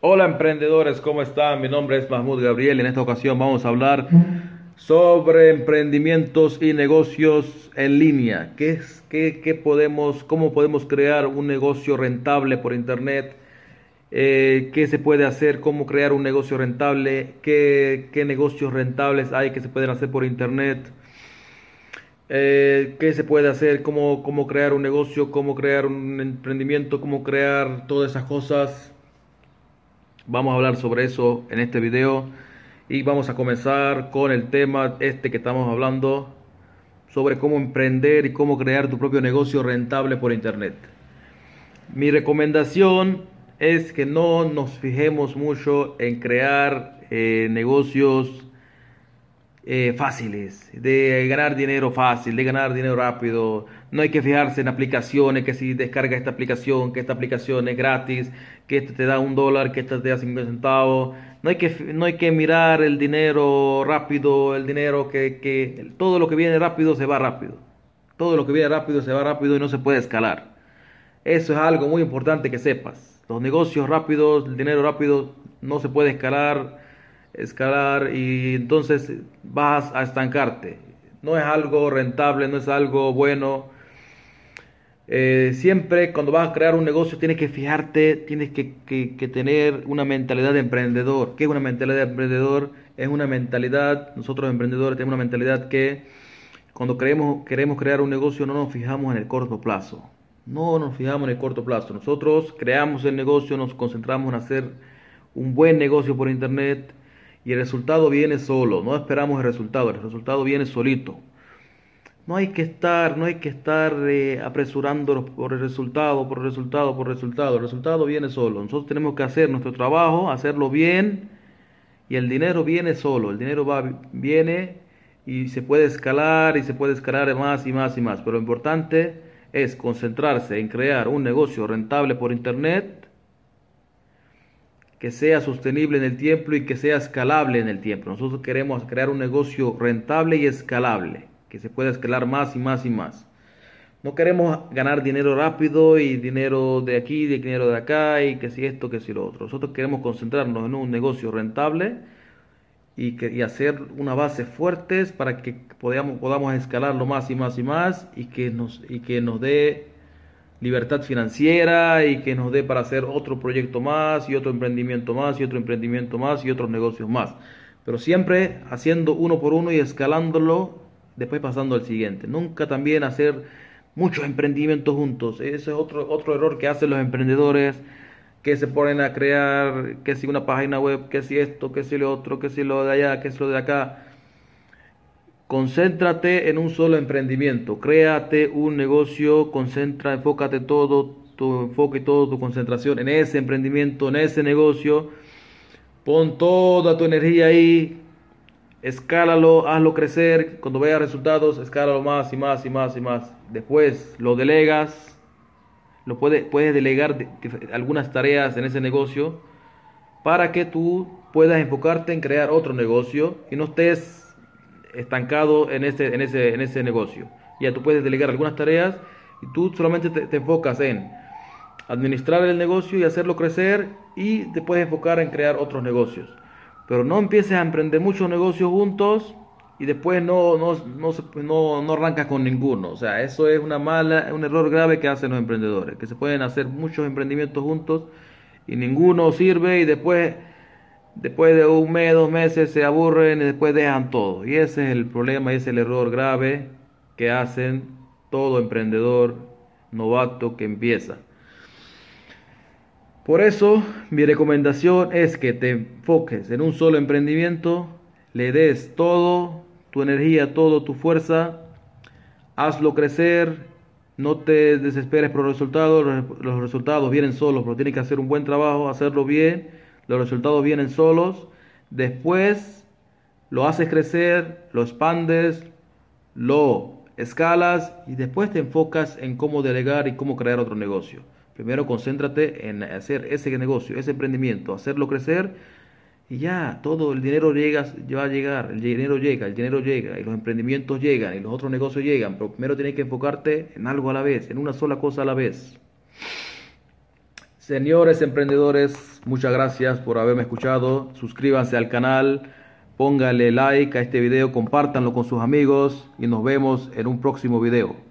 Hola emprendedores, ¿cómo están? Mi nombre es Mahmoud Gabriel en esta ocasión vamos a hablar sobre emprendimientos y negocios en línea. ¿Qué es, qué, podemos, ¿Cómo podemos crear un negocio rentable por internet? Eh, ¿Qué se puede hacer? ¿Cómo crear un negocio rentable? ¿Qué, qué negocios rentables hay que se pueden hacer por internet? Eh, qué se puede hacer, cómo, cómo crear un negocio, cómo crear un emprendimiento, cómo crear todas esas cosas. Vamos a hablar sobre eso en este video y vamos a comenzar con el tema este que estamos hablando sobre cómo emprender y cómo crear tu propio negocio rentable por internet. Mi recomendación es que no nos fijemos mucho en crear eh, negocios eh, fáciles, de ganar dinero fácil, de ganar dinero rápido. No hay que fijarse en aplicaciones, que si descarga esta aplicación, que esta aplicación es gratis, que esta te da un dólar, que esta te da 50 centavos. No hay que, no hay que mirar el dinero rápido, el dinero que, que todo lo que viene rápido se va rápido. Todo lo que viene rápido se va rápido y no se puede escalar. Eso es algo muy importante que sepas. Los negocios rápidos, el dinero rápido no se puede escalar escalar y entonces vas a estancarte. No es algo rentable, no es algo bueno. Eh, siempre cuando vas a crear un negocio tienes que fijarte, tienes que, que, tener una mentalidad de emprendedor. ¿Qué es una mentalidad de emprendedor? Es una mentalidad, nosotros emprendedores tenemos una mentalidad que cuando queremos, queremos crear un negocio no nos fijamos en el corto plazo. No nos fijamos en el corto plazo. Nosotros creamos el negocio, nos concentramos en hacer un buen negocio por internet, y el resultado viene solo, no esperamos el resultado, el resultado viene solito. No hay que estar, no hay que estar eh, apresurándonos por el resultado, por el resultado, por el resultado. El resultado viene solo. Nosotros tenemos que hacer nuestro trabajo, hacerlo bien y el dinero viene solo. El dinero va, viene y se puede escalar y se puede escalar más y más y más. Pero lo importante es concentrarse en crear un negocio rentable por internet que sea sostenible en el tiempo y que sea escalable en el tiempo. Nosotros queremos crear un negocio rentable y escalable, que se pueda escalar más y más y más. No queremos ganar dinero rápido y dinero de aquí, de dinero de acá y que si esto, que si lo otro. Nosotros queremos concentrarnos en un negocio rentable y, que, hacer una base fuertes para que podamos, podamos escalarlo más y más y más y que nos, y que nos dé libertad financiera y que nos dé para hacer otro proyecto más y otro emprendimiento más y otro emprendimiento más y otros negocios más. Pero siempre haciendo uno por uno y escalándolo, después pasando al siguiente. Nunca también hacer muchos emprendimientos juntos. Ese es otro, otro error que hacen los emprendedores que se ponen a crear, que si una página web, que si esto, que si lo otro, que si lo de allá, que si lo de acá Concéntrate en un solo emprendimiento, créate un negocio, concentra, enfócate todo tu enfoque y toda tu concentración en ese emprendimiento, en ese negocio. Pon toda tu energía ahí, escálalo, hazlo crecer. Cuando veas resultados, escálalo más y más y más y más. Después lo delegas, lo puedes, puedes delegar algunas tareas en ese negocio para que tú puedas enfocarte en crear otro negocio y no estés estancado en ese, en ese, en ese negocio. Ya tú puedes delegar algunas tareas y tú solamente te, enfocas en administrar el negocio y hacerlo crecer y te puedes enfocar en crear otros negocios. Pero no empieces a emprender muchos negocios juntos y después no, no, no, no, arrancas con ninguno. O sea, eso es una mala, un error grave que hacen los emprendedores, que se pueden hacer muchos emprendimientos juntos y ninguno sirve y después Después de un mes, dos meses se aburren y después dejan todo. Y ese es el problema, ese es el error grave que hacen todo emprendedor novato que empieza. Por eso mi recomendación es que te enfoques en un solo emprendimiento, le des todo tu energía, todo tu fuerza, hazlo crecer, no te desesperes por los resultados, los resultados vienen solos, pero tienes que hacer un buen trabajo, hacerlo bien los resultados vienen solos, después lo haces crecer, lo expandes, lo escalas y después te enfocas en cómo delegar y cómo crear otro negocio. Primero concéntrate en hacer ese negocio, ese emprendimiento, hacerlo crecer y ya, todo el dinero llega, va a llegar, el dinero llega, el dinero llega, y los emprendimientos llegan, y los otros negocios llegan, pero primero tienes que enfocarte en algo a la vez, en una sola cosa a la vez. Señores emprendedores, Muchas gracias por haberme escuchado. Suscríbanse al canal, póngale like a este video, compártanlo con sus amigos y nos vemos en un próximo video.